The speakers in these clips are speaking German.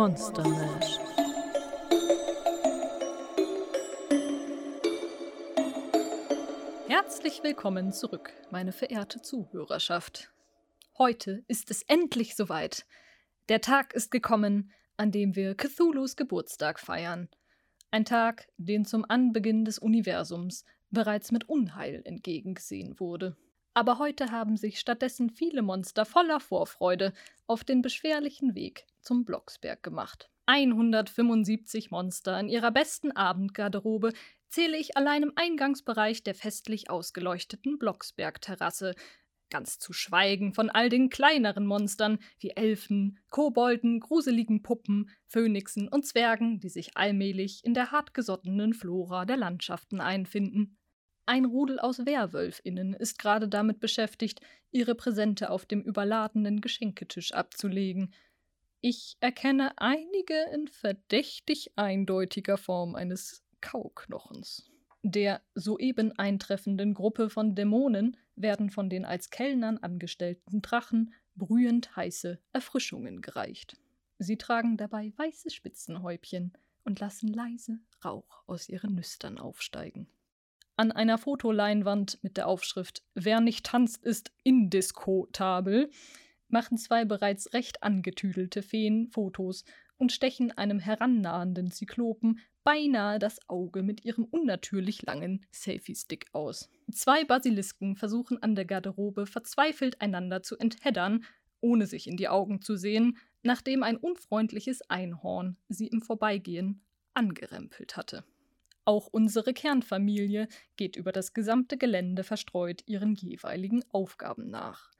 Monster Mash. Herzlich willkommen zurück, meine verehrte Zuhörerschaft. Heute ist es endlich soweit. Der Tag ist gekommen, an dem wir Cthulhus Geburtstag feiern. Ein Tag, den zum Anbeginn des Universums bereits mit Unheil entgegengesehen wurde. Aber heute haben sich stattdessen viele Monster voller Vorfreude auf den beschwerlichen Weg zum Blocksberg gemacht. 175 Monster in ihrer besten Abendgarderobe zähle ich allein im Eingangsbereich der festlich ausgeleuchteten Blocksberg-Terrasse, ganz zu schweigen von all den kleineren Monstern wie Elfen, Kobolden, gruseligen Puppen, Phönixen und Zwergen, die sich allmählich in der hartgesottenen Flora der Landschaften einfinden. Ein Rudel aus WerwölfInnen ist gerade damit beschäftigt, ihre Präsente auf dem überladenen Geschenketisch abzulegen. Ich erkenne einige in verdächtig eindeutiger Form eines Kauknochens. Der soeben eintreffenden Gruppe von Dämonen werden von den als Kellnern angestellten Drachen brühend heiße Erfrischungen gereicht. Sie tragen dabei weiße Spitzenhäubchen und lassen leise Rauch aus ihren Nüstern aufsteigen. An einer Fotoleinwand mit der Aufschrift Wer nicht tanzt, ist indiskutabel machen zwei bereits recht angetüdelte Feen Fotos und stechen einem herannahenden Zyklopen beinahe das Auge mit ihrem unnatürlich langen Selfie-Stick aus. Zwei Basilisken versuchen an der Garderobe verzweifelt einander zu entheddern, ohne sich in die Augen zu sehen, nachdem ein unfreundliches Einhorn sie im Vorbeigehen angerempelt hatte. Auch unsere Kernfamilie geht über das gesamte Gelände verstreut ihren jeweiligen Aufgaben nach.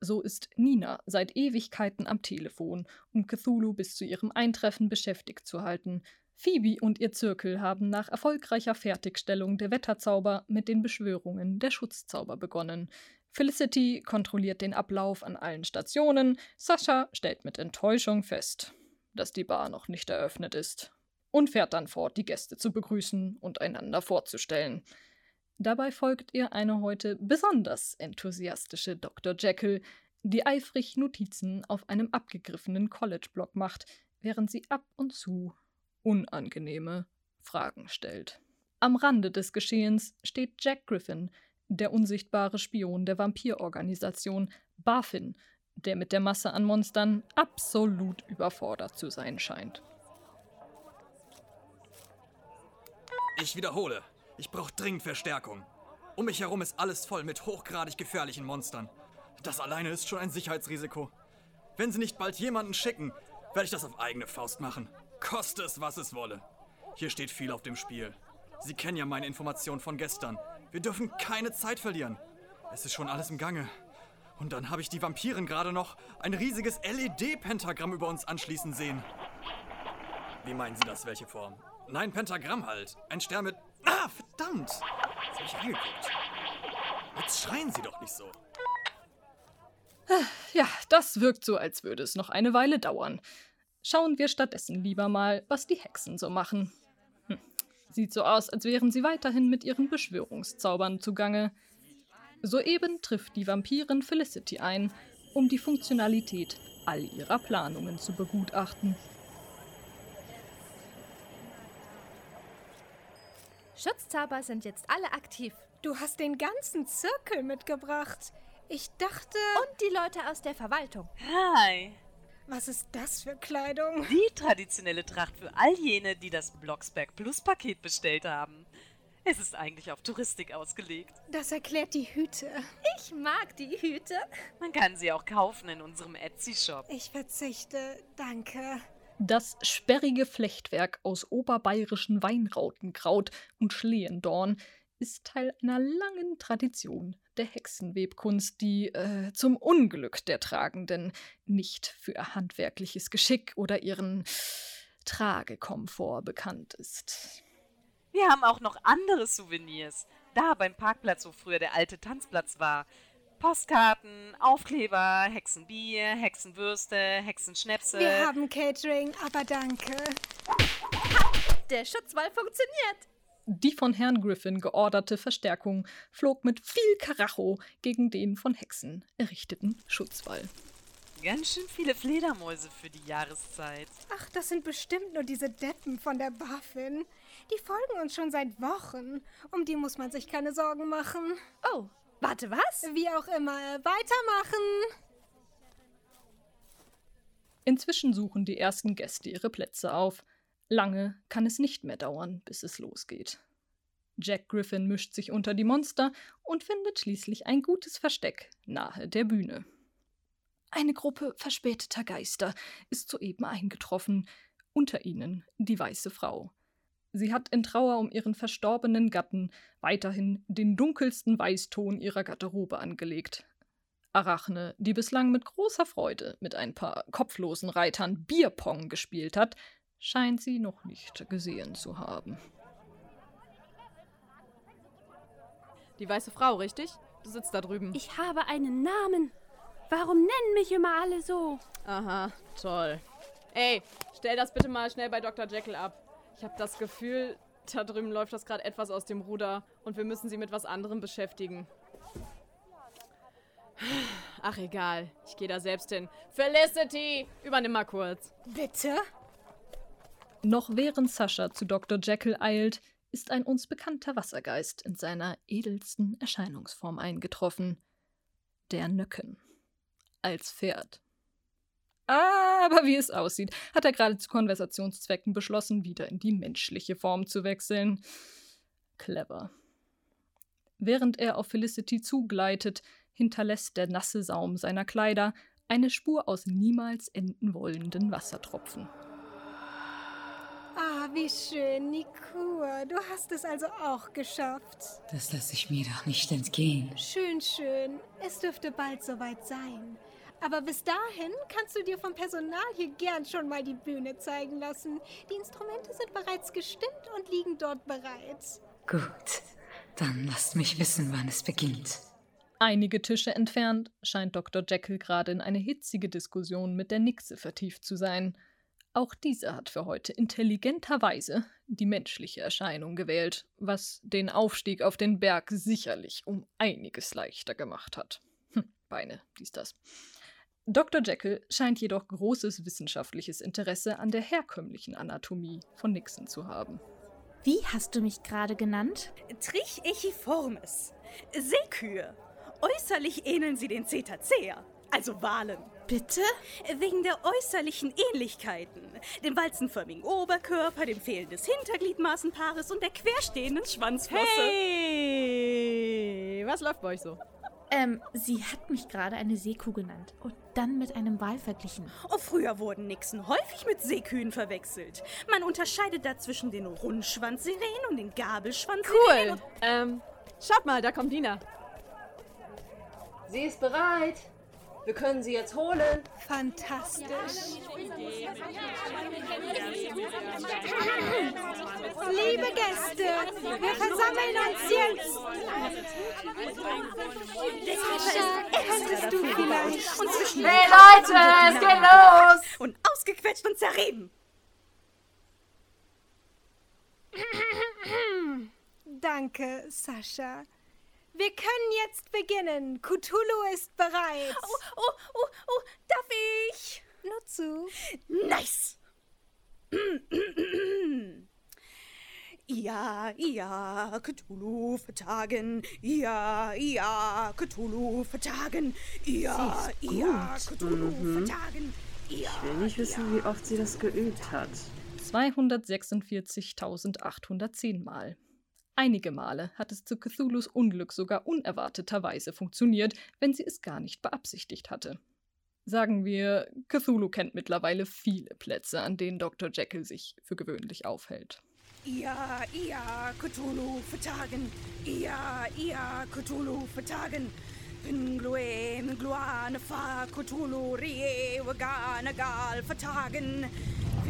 So ist Nina seit Ewigkeiten am Telefon, um Cthulhu bis zu ihrem Eintreffen beschäftigt zu halten. Phoebe und ihr Zirkel haben nach erfolgreicher Fertigstellung der Wetterzauber mit den Beschwörungen der Schutzzauber begonnen. Felicity kontrolliert den Ablauf an allen Stationen. Sascha stellt mit Enttäuschung fest, dass die Bar noch nicht eröffnet ist und fährt dann fort, die Gäste zu begrüßen und einander vorzustellen. Dabei folgt ihr eine heute besonders enthusiastische Dr. Jekyll, die eifrig Notizen auf einem abgegriffenen College-Block macht, während sie ab und zu unangenehme Fragen stellt. Am Rande des Geschehens steht Jack Griffin, der unsichtbare Spion der Vampirorganisation BaFin, der mit der Masse an Monstern absolut überfordert zu sein scheint. Ich wiederhole, ich brauche dringend Verstärkung. Um mich herum ist alles voll mit hochgradig gefährlichen Monstern. Das alleine ist schon ein Sicherheitsrisiko. Wenn Sie nicht bald jemanden schicken, werde ich das auf eigene Faust machen. Koste es, was es wolle. Hier steht viel auf dem Spiel. Sie kennen ja meine Informationen von gestern. Wir dürfen keine Zeit verlieren. Es ist schon alles im Gange. Und dann habe ich die Vampiren gerade noch ein riesiges LED-Pentagramm über uns anschließen sehen. Wie meinen Sie das? Welche Form? Nein, Pentagramm halt. Ein Stern mit. Ah, verdammt! Jetzt habe ich angeguckt. Jetzt schreien Sie doch nicht so. Ja, das wirkt so, als würde es noch eine Weile dauern. Schauen wir stattdessen lieber mal, was die Hexen so machen. Hm. Sieht so aus, als wären sie weiterhin mit ihren Beschwörungszaubern zugange. Soeben trifft die Vampirin Felicity ein, um die Funktionalität all ihrer Planungen zu begutachten. Schutzzauber sind jetzt alle aktiv. Du hast den ganzen Zirkel mitgebracht. Ich dachte. Und die Leute aus der Verwaltung. Hi. Was ist das für Kleidung? Die traditionelle Tracht für all jene, die das Blocksberg Plus Paket bestellt haben. Es ist eigentlich auf Touristik ausgelegt. Das erklärt die Hüte. Ich mag die Hüte. Man kann sie auch kaufen in unserem Etsy-Shop. Ich verzichte. Danke. Das sperrige Flechtwerk aus oberbayerischen Weinrautenkraut und Schlehendorn ist Teil einer langen Tradition der Hexenwebkunst, die äh, zum Unglück der Tragenden nicht für handwerkliches Geschick oder ihren Tragekomfort bekannt ist. Wir haben auch noch andere Souvenirs. Da beim Parkplatz, wo früher der alte Tanzplatz war. Postkarten, Aufkleber, Hexenbier, Hexenwürste, Hexenschnäpse. Wir haben Catering, aber danke. Der Schutzwall funktioniert. Die von Herrn Griffin georderte Verstärkung flog mit viel Karacho gegen den von Hexen errichteten Schutzwall. Ganz schön viele Fledermäuse für die Jahreszeit. Ach, das sind bestimmt nur diese Deppen von der Buffin. Die folgen uns schon seit Wochen. Um die muss man sich keine Sorgen machen. Oh, warte, was? Wie auch immer, weitermachen. Inzwischen suchen die ersten Gäste ihre Plätze auf. Lange kann es nicht mehr dauern, bis es losgeht. Jack Griffin mischt sich unter die Monster und findet schließlich ein gutes Versteck nahe der Bühne. Eine Gruppe verspäteter Geister ist soeben eingetroffen, unter ihnen die weiße Frau. Sie hat in Trauer um ihren verstorbenen Gatten weiterhin den dunkelsten Weißton ihrer Garderobe angelegt. Arachne, die bislang mit großer Freude mit ein paar kopflosen Reitern Bierpong gespielt hat, scheint sie noch nicht gesehen zu haben. Die weiße Frau, richtig? Du sitzt da drüben. Ich habe einen Namen. Warum nennen mich immer alle so? Aha, toll. Ey, stell das bitte mal schnell bei Dr. Jekyll ab. Ich habe das Gefühl, da drüben läuft das gerade etwas aus dem Ruder und wir müssen sie mit was anderem beschäftigen. Ach egal, ich gehe da selbst hin. Felicity, übernimm mal kurz. Bitte? Noch während Sascha zu Dr. Jekyll eilt, ist ein uns bekannter Wassergeist in seiner edelsten Erscheinungsform eingetroffen. Der Nöcken. Als Pferd. Aber wie es aussieht, hat er gerade zu Konversationszwecken beschlossen, wieder in die menschliche Form zu wechseln. Clever. Während er auf Felicity zugleitet, hinterlässt der nasse Saum seiner Kleider eine Spur aus niemals enden wollenden Wassertropfen. Ah, wie schön, Nikur. Du hast es also auch geschafft. Das lasse ich mir doch nicht entgehen. Schön, schön. Es dürfte bald soweit sein. Aber bis dahin kannst du dir vom Personal hier gern schon mal die Bühne zeigen lassen. Die Instrumente sind bereits gestimmt und liegen dort bereit. Gut, dann lasst mich wissen, wann es beginnt. Einige Tische entfernt scheint Dr. Jekyll gerade in eine hitzige Diskussion mit der Nixe vertieft zu sein. Auch diese hat für heute intelligenterweise die menschliche Erscheinung gewählt, was den Aufstieg auf den Berg sicherlich um einiges leichter gemacht hat. Hm, Beine, dies das. Dr. Jekyll scheint jedoch großes wissenschaftliches Interesse an der herkömmlichen Anatomie von Nixon zu haben. Wie hast du mich gerade genannt? Trichechiformes. Seekühe. Äußerlich ähneln sie den Cetacea, also Walen. Bitte? Wegen der äußerlichen Ähnlichkeiten. Dem walzenförmigen Oberkörper, dem Fehlen des Hintergliedmaßenpaares und der querstehenden Schwanzflosse. Hey, was läuft bei euch so? Ähm, sie hat mich gerade eine Seekuh genannt und dann mit einem Wal verglichen. Oh, früher wurden Nixen häufig mit Seekühen verwechselt. Man unterscheidet da zwischen den Rundschwanzsirenen und den Gabelschwanzsirenen. Cool. Ähm, schaut mal, da kommt Dina. Sie ist bereit. Wir können sie jetzt holen. Fantastisch. Liebe Gäste, wir versammeln uns jetzt. Sascha, könntest du vielleicht... Und zwischen Hey Leute, es geht los! und ausgequetscht und zerrieben. Danke, Sascha. Wir können jetzt beginnen. Cthulhu ist bereit. Oh, oh, oh, oh, darf ich? Nur zu. Nice! Ja, ja, Cthulhu vertagen. Ja, ja, Cthulhu vertagen. Ja, ja, Cthulhu vertagen. Ja, Ich will nicht wissen, wie oft sie das geübt hat. 246.810 Mal. Einige Male hat es zu Cthulhus Unglück sogar unerwarteterweise funktioniert, wenn sie es gar nicht beabsichtigt hatte. Sagen wir, Cthulhu kennt mittlerweile viele Plätze, an denen Dr. Jekyll sich für gewöhnlich aufhält. Ja, ja, Cthulhu vertagen. Ja, ja, Cthulhu vertagen. Pinglue, Mingluane, Fa, Cthulhu, Rie, Wagana, Gal vertagen.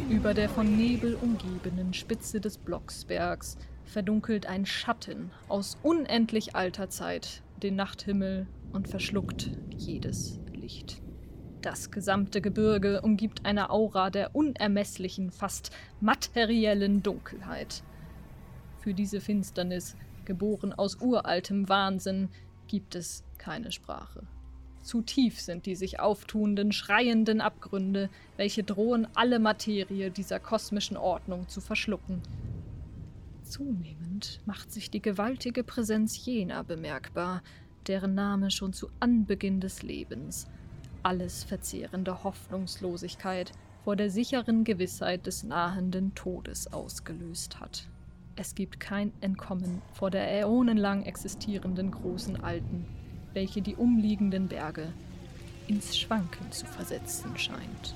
Über der von Nebel umgebenen Spitze des Blocksbergs verdunkelt ein Schatten aus unendlich alter Zeit den Nachthimmel und verschluckt jedes Licht. Das gesamte Gebirge umgibt eine Aura der unermesslichen, fast materiellen Dunkelheit. Für diese Finsternis, geboren aus uraltem Wahnsinn, gibt es keine Sprache. Zu tief sind die sich auftuenden, schreienden Abgründe, welche drohen, alle Materie dieser kosmischen Ordnung zu verschlucken. Zunehmend macht sich die gewaltige Präsenz jener bemerkbar, deren Name schon zu Anbeginn des Lebens alles verzehrende Hoffnungslosigkeit vor der sicheren Gewissheit des nahenden Todes ausgelöst hat. Es gibt kein Entkommen vor der äonenlang existierenden großen Alten, welche die umliegenden Berge ins Schwanken zu versetzen scheint.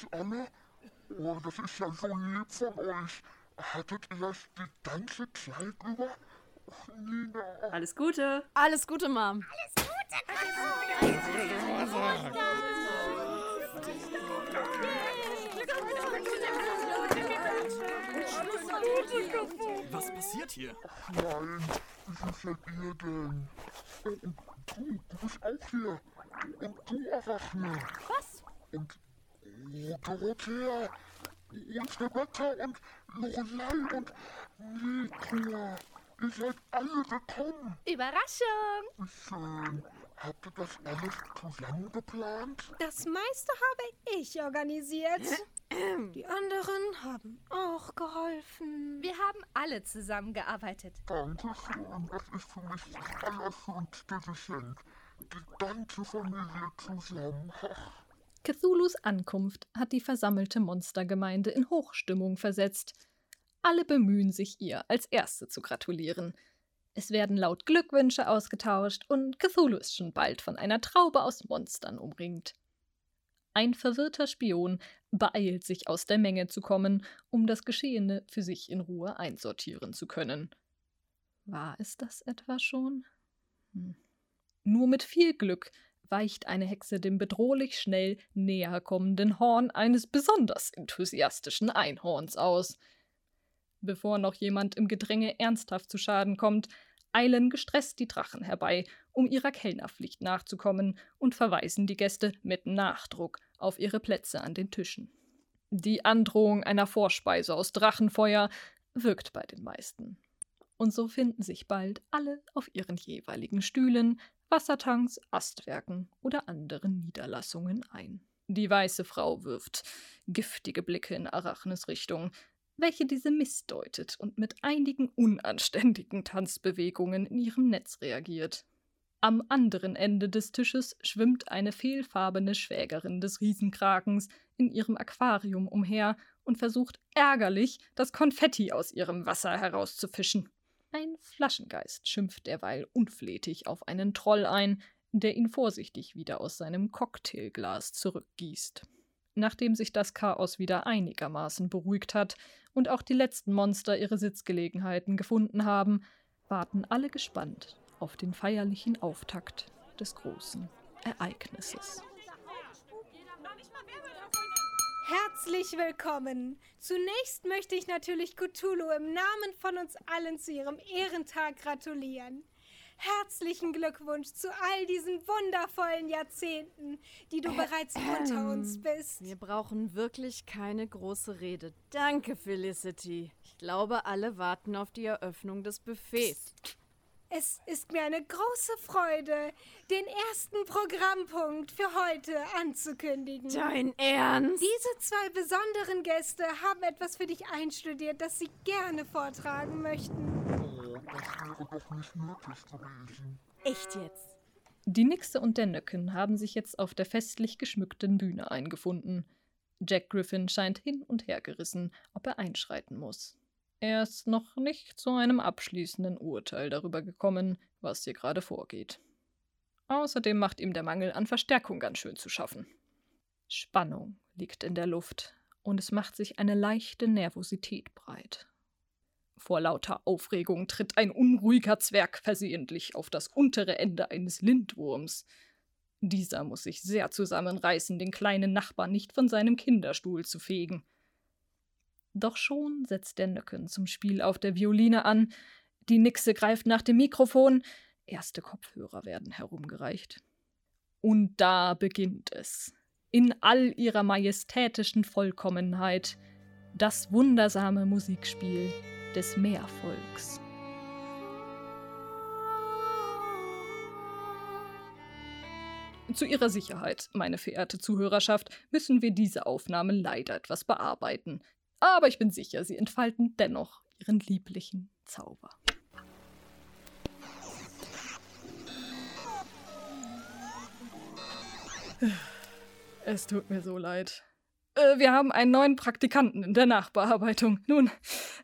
Das alle? Oh, das ist ja so lieb von euch. Hattet ihr das die ganze Zeit über? Oh, Nina. Alles Gute. Alles Gute, Mom. Was passiert hier? Nein, wie seid ihr denn? Und du, du bist auch hier. Und du, Arachne. Was? Und Dorothea. Und Rebecca und Lorelei und Nicola. Ihr seid alle gekommen. Überraschung! Schön. Habt ihr das alles zusammen geplant? Das meiste habe ich organisiert. Die anderen haben auch geholfen. Wir haben alle zusammengearbeitet. Dankeschön. Das ist für mich das allerschönste Geschenk. Die ganze Familie zusammen. Cthulhus Ankunft hat die versammelte Monstergemeinde in Hochstimmung versetzt. Alle bemühen sich, ihr als Erste zu gratulieren. Es werden laut Glückwünsche ausgetauscht und Cthulhu ist schon bald von einer Traube aus Monstern umringt. Ein verwirrter Spion beeilt sich aus der Menge zu kommen, um das Geschehene für sich in Ruhe einsortieren zu können. War es das etwa schon? Hm. Nur mit viel Glück weicht eine Hexe dem bedrohlich schnell näher kommenden Horn eines besonders enthusiastischen Einhorns aus. Bevor noch jemand im Gedränge ernsthaft zu Schaden kommt, eilen gestresst die Drachen herbei, um ihrer Kellnerpflicht nachzukommen und verweisen die Gäste mit Nachdruck auf ihre Plätze an den Tischen. Die Androhung einer Vorspeise aus Drachenfeuer wirkt bei den meisten. Und so finden sich bald alle auf ihren jeweiligen Stühlen, Wassertanks, Astwerken oder anderen Niederlassungen ein. Die weiße Frau wirft giftige Blicke in Arachnes Richtung, welche diese missdeutet und mit einigen unanständigen Tanzbewegungen in ihrem Netz reagiert. Am anderen Ende des Tisches schwimmt eine fehlfarbene Schwägerin des Riesenkrakens in ihrem Aquarium umher und versucht ärgerlich, das Konfetti aus ihrem Wasser herauszufischen. Ein Flaschengeist schimpft derweil unflätig auf einen Troll ein, der ihn vorsichtig wieder aus seinem Cocktailglas zurückgießt. Nachdem sich das Chaos wieder einigermaßen beruhigt hat und auch die letzten Monster ihre Sitzgelegenheiten gefunden haben, warten alle gespannt auf den feierlichen Auftakt des großen Ereignisses. Herzlich willkommen. Zunächst möchte ich natürlich Cthulhu im Namen von uns allen zu ihrem Ehrentag gratulieren. Herzlichen Glückwunsch zu all diesen wundervollen Jahrzehnten, die du bereits unter uns bist. Wir brauchen wirklich keine große Rede. Danke, Felicity. Ich glaube, alle warten auf die Eröffnung des Buffets. Es ist mir eine große Freude, den ersten Programmpunkt für heute anzukündigen. Dein Ernst? Diese zwei besonderen Gäste haben etwas für dich einstudiert, das sie gerne vortragen möchten. Oh, das wäre doch nicht möglich gewesen. Echt jetzt? Die Nixe und der Nöcken haben sich jetzt auf der festlich geschmückten Bühne eingefunden. Jack Griffin scheint hin und her gerissen, ob er einschreiten muss. Er ist noch nicht zu einem abschließenden Urteil darüber gekommen, was hier gerade vorgeht. Außerdem macht ihm der Mangel an Verstärkung ganz schön zu schaffen. Spannung liegt in der Luft und es macht sich eine leichte Nervosität breit. Vor lauter Aufregung tritt ein unruhiger Zwerg versehentlich auf das untere Ende eines Lindwurms. Dieser muss sich sehr zusammenreißen, den kleinen Nachbarn nicht von seinem Kinderstuhl zu fegen. Doch schon setzt der Nöcken zum Spiel auf der Violine an, die Nixe greift nach dem Mikrofon, erste Kopfhörer werden herumgereicht. Und da beginnt es, in all ihrer majestätischen Vollkommenheit, das wundersame Musikspiel des Meervolks. Zu Ihrer Sicherheit, meine verehrte Zuhörerschaft, müssen wir diese Aufnahmen leider etwas bearbeiten. Aber ich bin sicher, sie entfalten dennoch ihren lieblichen Zauber. Es tut mir so leid. Äh, wir haben einen neuen Praktikanten in der Nachbearbeitung. Nun,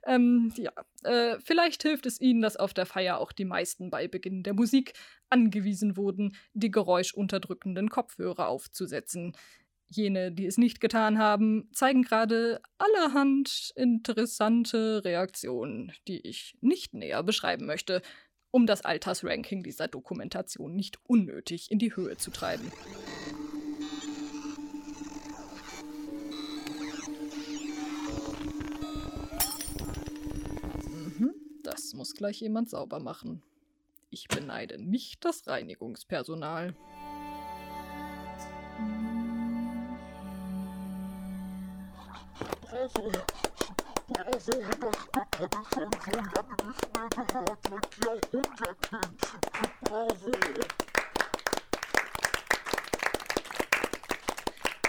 ähm, ja, äh, vielleicht hilft es Ihnen, dass auf der Feier auch die meisten bei Beginn der Musik angewiesen wurden, die geräuschunterdrückenden Kopfhörer aufzusetzen. Jene, die es nicht getan haben, zeigen gerade allerhand interessante Reaktionen, die ich nicht näher beschreiben möchte, um das Altersranking dieser Dokumentation nicht unnötig in die Höhe zu treiben. Das muss gleich jemand sauber machen. Ich beneide nicht das Reinigungspersonal.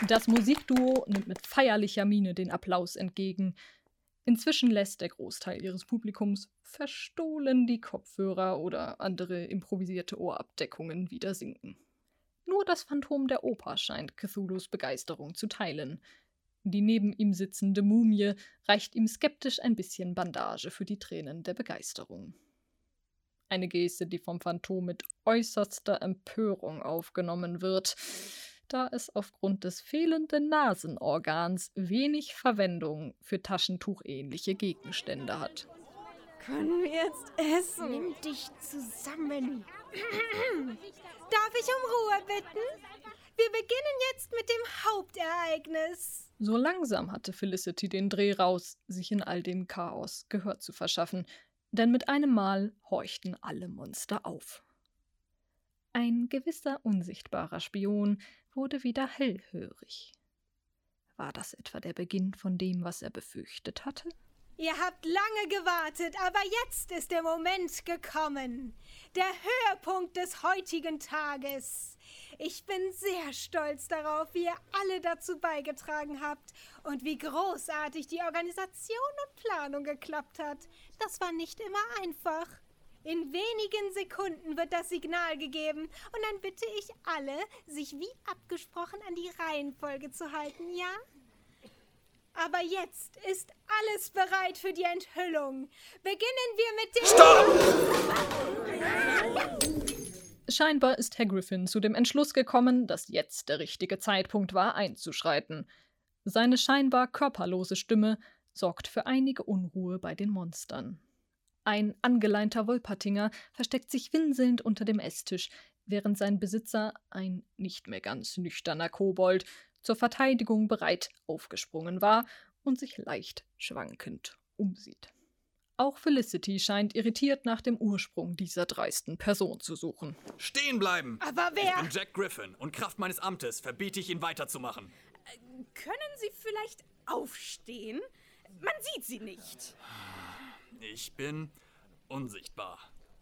Das Musikduo nimmt mit feierlicher Miene den Applaus entgegen. Inzwischen lässt der Großteil ihres Publikums verstohlen die Kopfhörer oder andere improvisierte Ohrabdeckungen wieder sinken. Nur das Phantom der Oper scheint Cthulhus Begeisterung zu teilen. Die neben ihm sitzende Mumie reicht ihm skeptisch ein bisschen Bandage für die Tränen der Begeisterung. Eine Geste, die vom Phantom mit äußerster Empörung aufgenommen wird, da es aufgrund des fehlenden Nasenorgans wenig Verwendung für taschentuchähnliche Gegenstände hat. Können wir jetzt essen? Nimm dich zusammen. Darf ich um Ruhe bitten? Wir beginnen jetzt mit dem Hauptereignis. So langsam hatte Felicity den Dreh raus, sich in all dem Chaos Gehör zu verschaffen, denn mit einem Mal horchten alle Monster auf. Ein gewisser unsichtbarer Spion wurde wieder hellhörig. War das etwa der Beginn von dem, was er befürchtet hatte? Ihr habt lange gewartet, aber jetzt ist der Moment gekommen. Der Höhepunkt des heutigen Tages. Ich bin sehr stolz darauf, wie ihr alle dazu beigetragen habt und wie großartig die Organisation und Planung geklappt hat. Das war nicht immer einfach. In wenigen Sekunden wird das Signal gegeben und dann bitte ich alle, sich wie abgesprochen an die Reihenfolge zu halten, ja? Aber jetzt ist alles bereit für die Enthüllung. Beginnen wir mit dem. Stopp! Scheinbar ist Herr Griffin zu dem Entschluss gekommen, dass jetzt der richtige Zeitpunkt war, einzuschreiten. Seine scheinbar körperlose Stimme sorgt für einige Unruhe bei den Monstern. Ein angeleinter Wolpertinger versteckt sich winselnd unter dem Esstisch, während sein Besitzer, ein nicht mehr ganz nüchterner Kobold, zur Verteidigung bereit aufgesprungen war und sich leicht schwankend umsieht. Auch Felicity scheint irritiert nach dem Ursprung dieser dreisten Person zu suchen. Stehen bleiben! Aber wer? Ich bin Jack Griffin und Kraft meines Amtes verbiete ich ihn weiterzumachen. Äh, können Sie vielleicht aufstehen? Man sieht Sie nicht. Ich bin unsichtbar.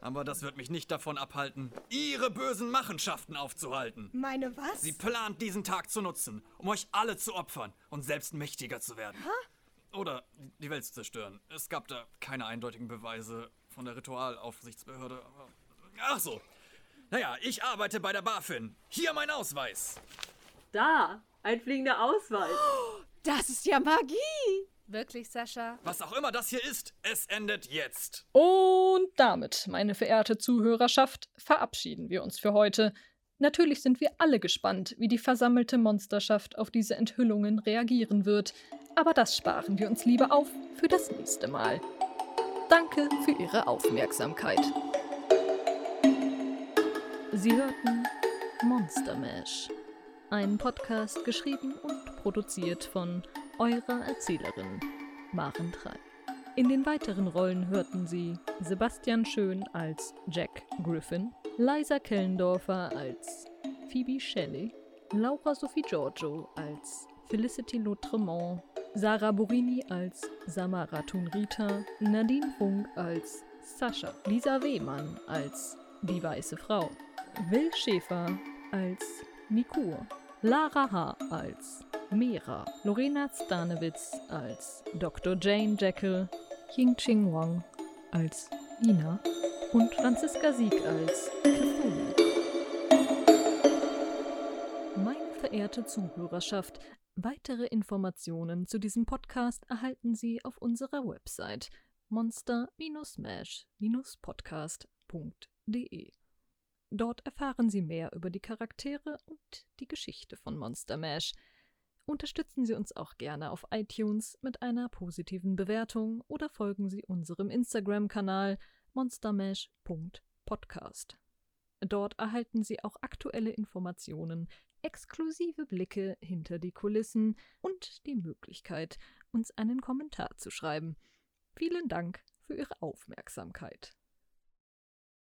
Aber das wird mich nicht davon abhalten, ihre bösen Machenschaften aufzuhalten. Meine was? Sie plant, diesen Tag zu nutzen, um euch alle zu opfern und selbst mächtiger zu werden. Hä? Oder die Welt zu zerstören. Es gab da keine eindeutigen Beweise von der Ritualaufsichtsbehörde. Aber Ach so. Naja, ich arbeite bei der BaFin. Hier mein Ausweis. Da, ein fliegender Ausweis. Das ist ja Magie. Wirklich, Sascha? Was auch immer das hier ist, es endet jetzt. Und damit, meine verehrte Zuhörerschaft, verabschieden wir uns für heute. Natürlich sind wir alle gespannt, wie die versammelte Monsterschaft auf diese Enthüllungen reagieren wird, aber das sparen wir uns lieber auf für das nächste Mal. Danke für Ihre Aufmerksamkeit. Sie hörten Monster Mash, ein Podcast geschrieben und produziert von eurer Erzählerin Maren Trei. In den weiteren Rollen hörten Sie Sebastian Schön als Jack Griffin, Liza Kellendorfer als Phoebe Shelley, Laura Sophie Giorgio als Felicity Lautremont, Sarah Borini als Samara Thunrita, Nadine Funk als Sascha, Lisa Wehmann als die weiße Frau, Will Schäfer als Nikur, Lara H. als Mera, Lorena Stanewitz als Dr. Jane Jekyll, Ying Ching Wang als Nina und Franziska Sieg als Cthulhu. Meine verehrte Zuhörerschaft, weitere Informationen zu diesem Podcast erhalten Sie auf unserer Website monster-mash-podcast.de. Dort erfahren Sie mehr über die Charaktere und die Geschichte von Monster Mash. Unterstützen Sie uns auch gerne auf iTunes mit einer positiven Bewertung oder folgen Sie unserem Instagram-Kanal monstermash.podcast. Dort erhalten Sie auch aktuelle Informationen, exklusive Blicke hinter die Kulissen und die Möglichkeit, uns einen Kommentar zu schreiben. Vielen Dank für Ihre Aufmerksamkeit.